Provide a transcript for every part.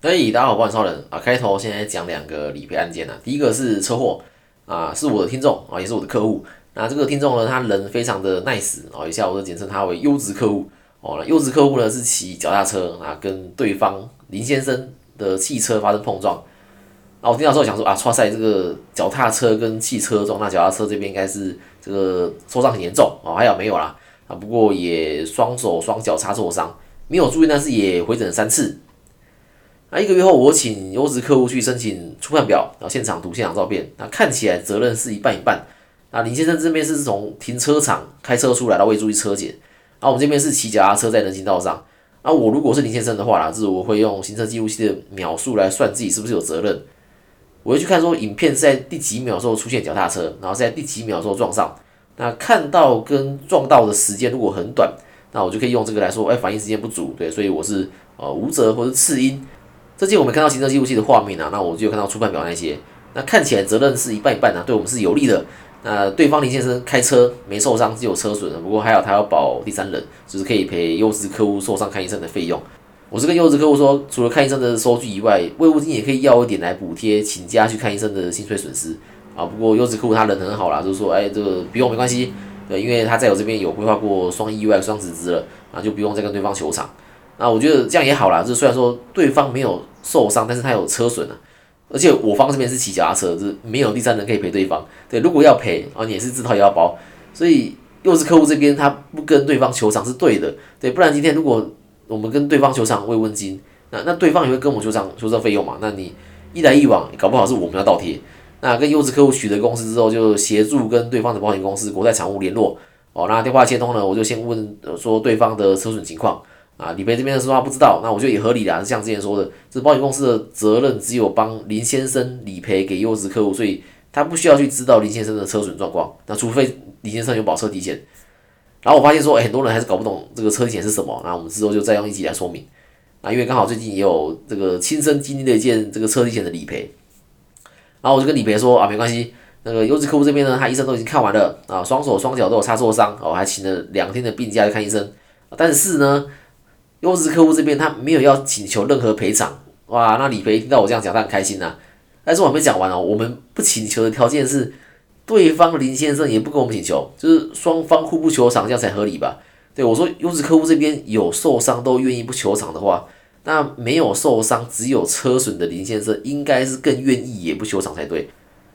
嘿，大家好，我是超人啊。开头现在讲两个理赔案件啊。第一个是车祸啊，是我的听众啊，也是我的客户。那这个听众呢，他人非常的 nice 啊，以下我就简称他为优质客户哦。优质客户呢是骑脚踏车啊，跟对方林先生的汽车发生碰撞。那我听到之后想说啊，哇塞，这个脚踏车跟汽车撞，那脚踏车这边应该是这个受伤很严重哦。还好没有啦啊，不过也双手双脚擦挫伤，没有住院，但是也回诊三次。那一个月后，我请优质客户去申请出判表，然后现场图、现场照片，那看起来责任是一半一半。那林先生这边是从停车场开车出来，然后未注意车检，然后我们这边是骑脚踏车在人行道上。那我如果是林先生的话啦，就是我会用行车记录器的秒数来算自己是不是有责任。我会去看说影片在第几秒时候出现脚踏车，然后在第几秒时候撞上。那看到跟撞到的时间如果很短，那我就可以用这个来说，哎，反应时间不足，对，所以我是呃无责或者次因。这件我们看到行车记录器的画面啊，那我就有看到出判表那些，那看起来责任是一半一半啊，对我们是有利的。那对方林先生开车没受伤，只有车损，不过还好他要保第三人，就是可以赔优质客户受伤看医生的费用。我是跟优质客户说，除了看医生的收据以外，慰物金也可以要一点来补贴请假去看医生的薪水损失啊。不过优质客户他人很好啦，就是说，哎，这个不用没关系，对，因为他在我这边有规划过双意外双辞职了，啊，就不用再跟对方求偿。那我觉得这样也好啦，就是虽然说对方没有受伤，但是他有车损啊，而且我方这边是骑脚踏车，就是没有第三人可以赔对方。对，如果要赔啊，你也是自掏腰包。所以又是客户这边他不跟对方求偿是对的，对，不然今天如果我们跟对方求偿慰问金，那那对方也会跟我们求偿求偿费用嘛？那你一来一往，搞不好是我们要倒贴。那跟优质客户取得公司之后，就协助跟对方的保险公司国泰产物联络哦。那电话接通了，我就先问说对方的车损情况。啊，理赔这边的说话不知道，那我觉得也合理啦。像之前说的，这保险公司的责任只有帮林先生理赔给优质客户，所以他不需要去知道林先生的车损状况。那除非林先生有保车体险。然后我发现说，哎，很多人还是搞不懂这个车险是什么。那我们之后就再用一集来说明。啊，因为刚好最近也有这个亲身经历了一件这个车体险的理赔。然后我就跟理赔说啊，没关系，那个优质客户这边呢，他医生都已经看完了啊，双手双脚都有擦挫伤，哦，还请了两天的病假去看医生。但是呢。优质客户这边他没有要请求任何赔偿，哇，那理赔听到我这样讲，他很开心呐。但是我还没讲完哦，我们不请求的条件是，对方林先生也不跟我们请求，就是双方互不求偿，这样才合理吧？对我说，优质客户这边有受伤都愿意不求偿的话，那没有受伤只有车损的林先生应该是更愿意也不求偿才对。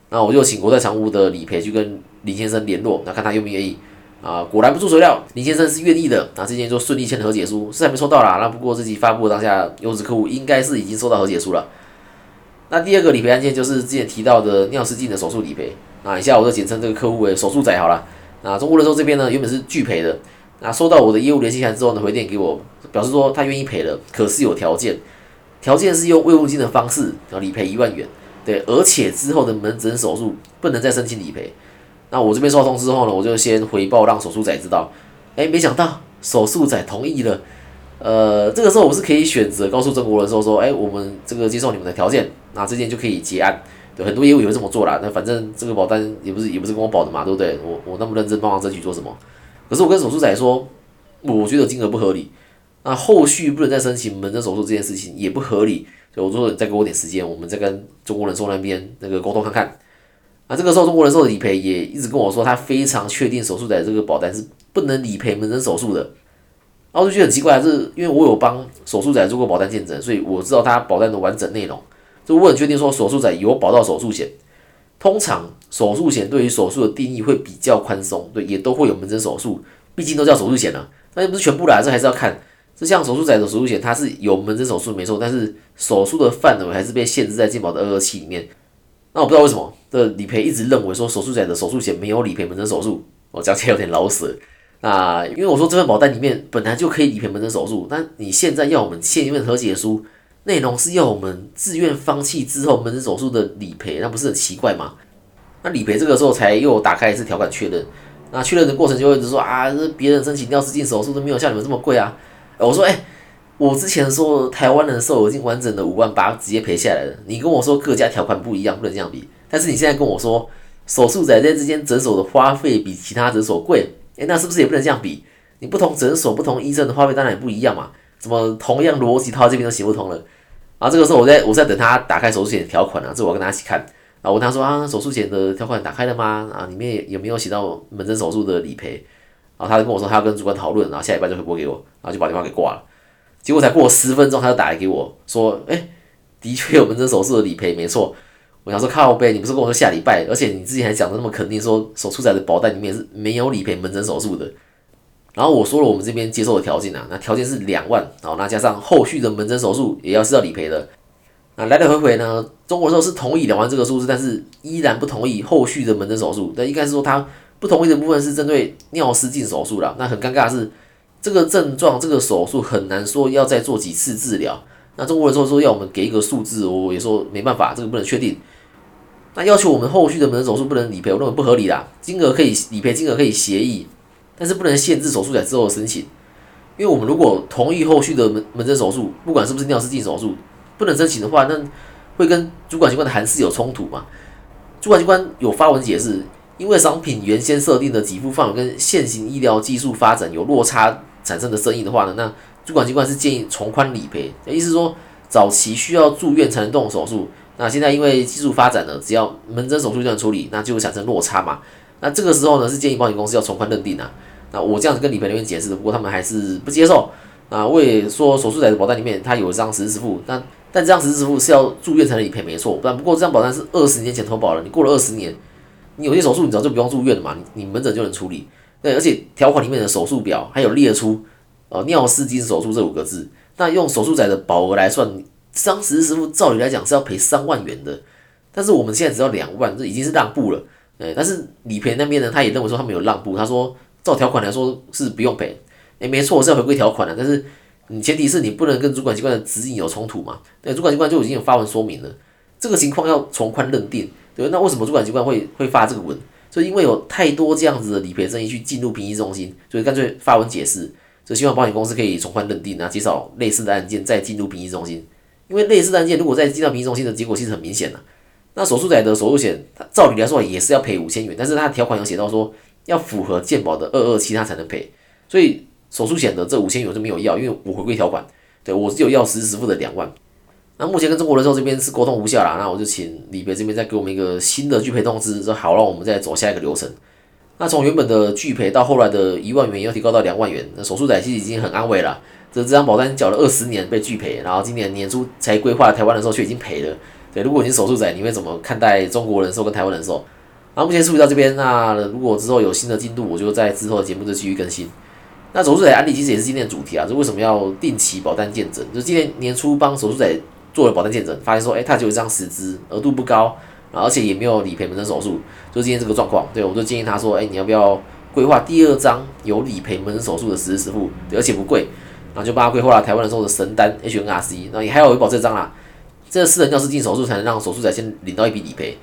那我就请国泰长屋的理赔去跟林先生联络，那看他愿不愿意。啊，果然不出所料，林先生是愿意的，那这件就顺利签了和解书，是还没收到啦。那不过这集发布当下，优质客户应该是已经收到和解书了。那第二个理赔案件就是之前提到的尿失禁的手术理赔，那以下我就简称这个客户为手术仔好了。那中国人寿这边呢，原本是拒赔的，那收到我的业务联系函之后呢，回电给我，表示说他愿意赔了，可是有条件，条件是用慰问金的方式要理赔一万元，对，而且之后的门诊手术不能再申请理赔。那我这边收到通知后呢，我就先回报让手术仔知道。哎，没想到手术仔同意了。呃，这个时候我是可以选择告诉中国人说说，哎，我们这个接受你们的条件，那这件就可以结案。对，很多业务也会这么做啦。那反正这个保单也不是也不是跟我保的嘛，对不对？我我那么认真帮忙争取做什么？可是我跟手术仔说，我觉得金额不合理。那后续不能再申请门诊手术这件事情也不合理，所以我说你再给我点时间，我们再跟中国人寿那边那个沟通看看。那这个时候，中国人寿的理赔也一直跟我说，他非常确定手术仔这个保单是不能理赔门诊手术的。然后我就觉得很奇怪，是因为我有帮手术仔做过保单见证，所以我知道他保单的完整内容。就我很确定说，手术仔有保到手术险。通常手术险对于手术的定义会比较宽松，对，也都会有门诊手术，毕竟都叫手术险了。那又不是全部的，这还是要看。这像手术仔的手术险，它是有门诊手术没错，但是手术的范围还是被限制在健保的二二七里面。那我不知道为什么的理赔一直认为说手术仔的手术险没有理赔门诊手术，我讲起来有点老死。那因为我说这份保单里面本来就可以理赔门诊手术，但你现在要我们签一份和解书，内容是要我们自愿放弃之后门诊手术的理赔，那不是很奇怪吗？那理赔这个时候才又打开一次条款确认，那确认的过程就会一直说啊，这别人申请尿失禁手术都没有像你们这么贵啊。我说哎。我之前说台湾人寿已经完整的五万八直接赔下来了，你跟我说各家条款不一样，不能这样比。但是你现在跟我说手术仔在这间诊所的花费比其他诊所贵，诶，那是不是也不能这样比？你不同诊所、不同医生的花费当然也不一样嘛？怎么同样逻辑套这边都行不通了？然后这个时候我在我在等他打开手术险条款啊，这我要跟他一起看。然后我跟他说啊，手术险的条款打开了吗？啊，里面有没有写到门诊手术的理赔？然后他就跟我说他要跟主管讨论，然后下礼拜就会拨给我，然后就把电话给挂了。结果才过十分钟，他就打来给我说，哎，的确有门诊手术的理赔，没错。我想说靠背，你不是跟我说下礼拜，而且你之前还讲的那么肯定，说手术仔的保单里面是没有理赔门诊手术的。然后我说了我们这边接受的条件啊，那条件是两万，好，那加上后续的门诊手术也要是要理赔的。那来来回回呢，中国时候是同意两万这个数字，但是依然不同意后续的门诊手术。但应该是说他不同意的部分是针对尿失禁手术啦。那很尴尬的是，这个症状这个手术很难说要再做几次治疗。那中国人说说要我们给一个数字，我也说没办法，这个不能确定。那要求我们后续的门诊手术不能理赔，我认为不合理啦。金额可以理赔，金额可以协议，但是不能限制手术在之后申请。因为我们如果同意后续的门门诊手术，不管是不是尿失禁手术，不能申请的话，那会跟主管机关的函释有冲突嘛？主管机关有发文解释，因为商品原先设定的给付范围跟现行医疗技术发展有落差产生的争议的话呢，那主管机关是建议从宽理赔，意思说早期需要住院才能动手术。那现在因为技术发展了，只要门诊手术就能处理，那就会产生落差嘛。那这个时候呢，是建议保险公司要从宽认定啊。那我这样子跟理赔人员解释，不过他们还是不接受。啊，我也说手术在保单里面它有一张实时支付，但但这张实时支付是要住院才能理赔，没错。但不过这张保单是二十年前投保了，你过了二十年，你有些手术你早就不用住院了嘛，你你门诊就能处理。对，而且条款里面的手术表还有列出呃尿失禁手术这五个字，那用手术仔的保额来算。当时师傅照理来讲是要赔三万元的，但是我们现在只要两万，这已经是让步了。哎，但是理赔那边呢，他也认为说他们有让步，他说照条款来说是不用赔。哎，没错，是要回归条款的，但是你前提是你不能跟主管机关的指引有冲突嘛？对，主管机关就已经有发文说明了，这个情况要从宽认定。对，那为什么主管机关会会发这个文？就因为有太多这样子的理赔争议去进入评议中心，所以干脆发文解释，就希望保险公司可以从宽认定啊，减少类似的案件再进入评议中心。因为类似的案件，如果再进到评议中心的结果其实很明显的，那手术仔的手术险，它照理来说也是要赔五千元，但是它条款有写到说要符合健保的二二七，它才能赔，所以手术险的这五千元是没有要，因为我回归条款，对我是有要实时付的两万。那目前跟中国人寿这边是沟通无效啦，那我就请理赔这边再给我们一个新的拒赔通知，说好让我们再走下一个流程。那从原本的拒赔到后来的一万元要提高到两万元，那手术仔其实已经很安慰了。这这张保单缴了二十年被拒赔，然后今年年初才规划台湾人寿却已经赔了。对，如果你是手术仔，你会怎么看待中国人寿跟台湾人寿？那目前处理到这边，那如果之后有新的进度，我就在之后的节目就继续更新。那手术仔案例其实也是今天的主题啊，就为什么要定期保单见证？就今年年初帮手术仔做了保单见证，发现说，哎，他就有一张实支，额度不高，而且也没有理赔门诊手术，就今天这个状况。对，我就建议他说，哎，你要不要规划第二张有理赔门诊手术的实支付，而且不贵。然后就帮他规划了台湾人寿的神单 HNRC，那也还有维保这张啦，这私人尿失禁手术才能让手术仔先领到一笔理赔。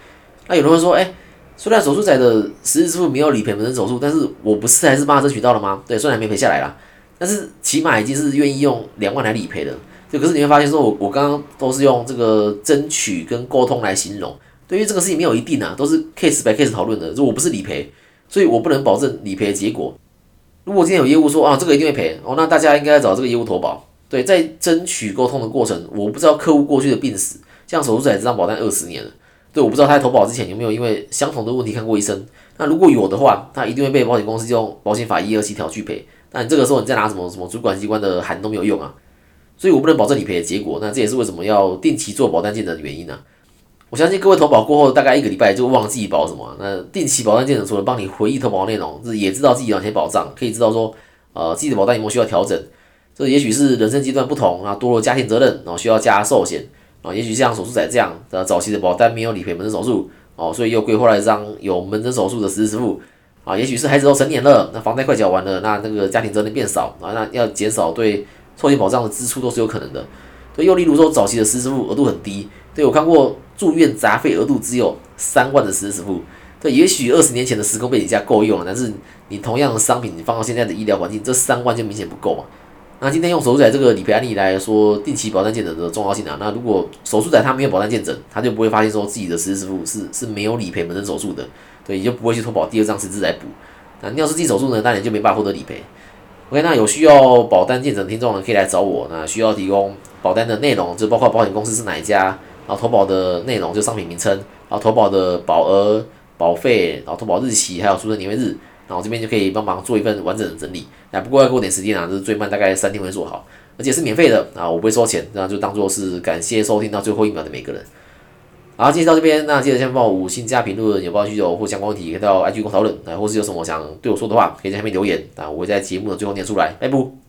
那有人会说，哎，虽然手术仔的实质支付没有理赔门诊手术，但是我不是还是帮他争取到了吗？对，虽然没赔下来啦，但是起码已经是愿意用两万来理赔了。就可是你会发现说，我我刚刚都是用这个争取跟沟通来形容，对于这个事情没有一定啊，都是 case by case 讨论的。如果我不是理赔，所以我不能保证理赔的结果。如果今天有业务说啊，这个一定会赔哦，那大家应该找这个业务投保。对，在争取沟通的过程，我不知道客户过去的病史，像手术仔这张保单二十年了，对，我不知道他在投保之前有没有因为相同的问题看过医生。那如果有的话，他一定会被保险公司用保险法一二七条拒赔。那你这个时候你再拿什么什么主管机关的函都没有用啊，所以我不能保证理赔的结果。那这也是为什么要定期做保单见证的原因呢？我相信各位投保过后大概一个礼拜就忘记保什么。那定期保单见证除了帮你回忆投保内容，是也知道自己哪些保障，可以知道说，呃，自己的保单有没有需要调整。这也许是人生阶段不同啊，多了家庭责任，然后需要加寿险啊。也许像手术仔这样的早期的保单没有理赔门诊手术哦，所以又规划了一张有门诊手术的实时支付啊。也许是孩子都成年了，那房贷快缴完了，那那个家庭责任变少啊，那要减少对寿险保障的支出都是有可能的。对，又例如说早期的实支付额度很低，对我看过。住院杂费额度只有三万的实时付，对，也许二十年前的时空背景下够用了，但是你同样的商品，你放到现在的医疗环境，这三万就明显不够嘛。那今天用手术仔这个理赔案例来说，定期保障见诊的重要性啊，那如果手术仔他没有保障见诊，他就不会发现说自己的实时付是是没有理赔门诊手术的，对，也就不会去投保第二张实质来补。那尿失禁手术呢，当然就没办法获得理赔。OK，那有需要保单见证听众呢，可以来找我，那需要提供。保单的内容，就包括保险公司是哪一家，然后投保的内容就商品名称，然后投保的保额、保费，然后投保日期，还有出生年月日，然后这边就可以帮忙做一份完整的整理。啊，不过要给我点时间啊，就是最慢大概三天会做好，而且是免费的啊，我不会收钱，那就当做是感谢收听到最后一秒的每个人。好，今天到这边，那记得先帮我五星加评论，有报需求或相关问题，可以到 IG 跟我讨论，啊，或是有什么想对我说的话，可以在下面留言，啊，我会在节目的最后念出来。拜拜。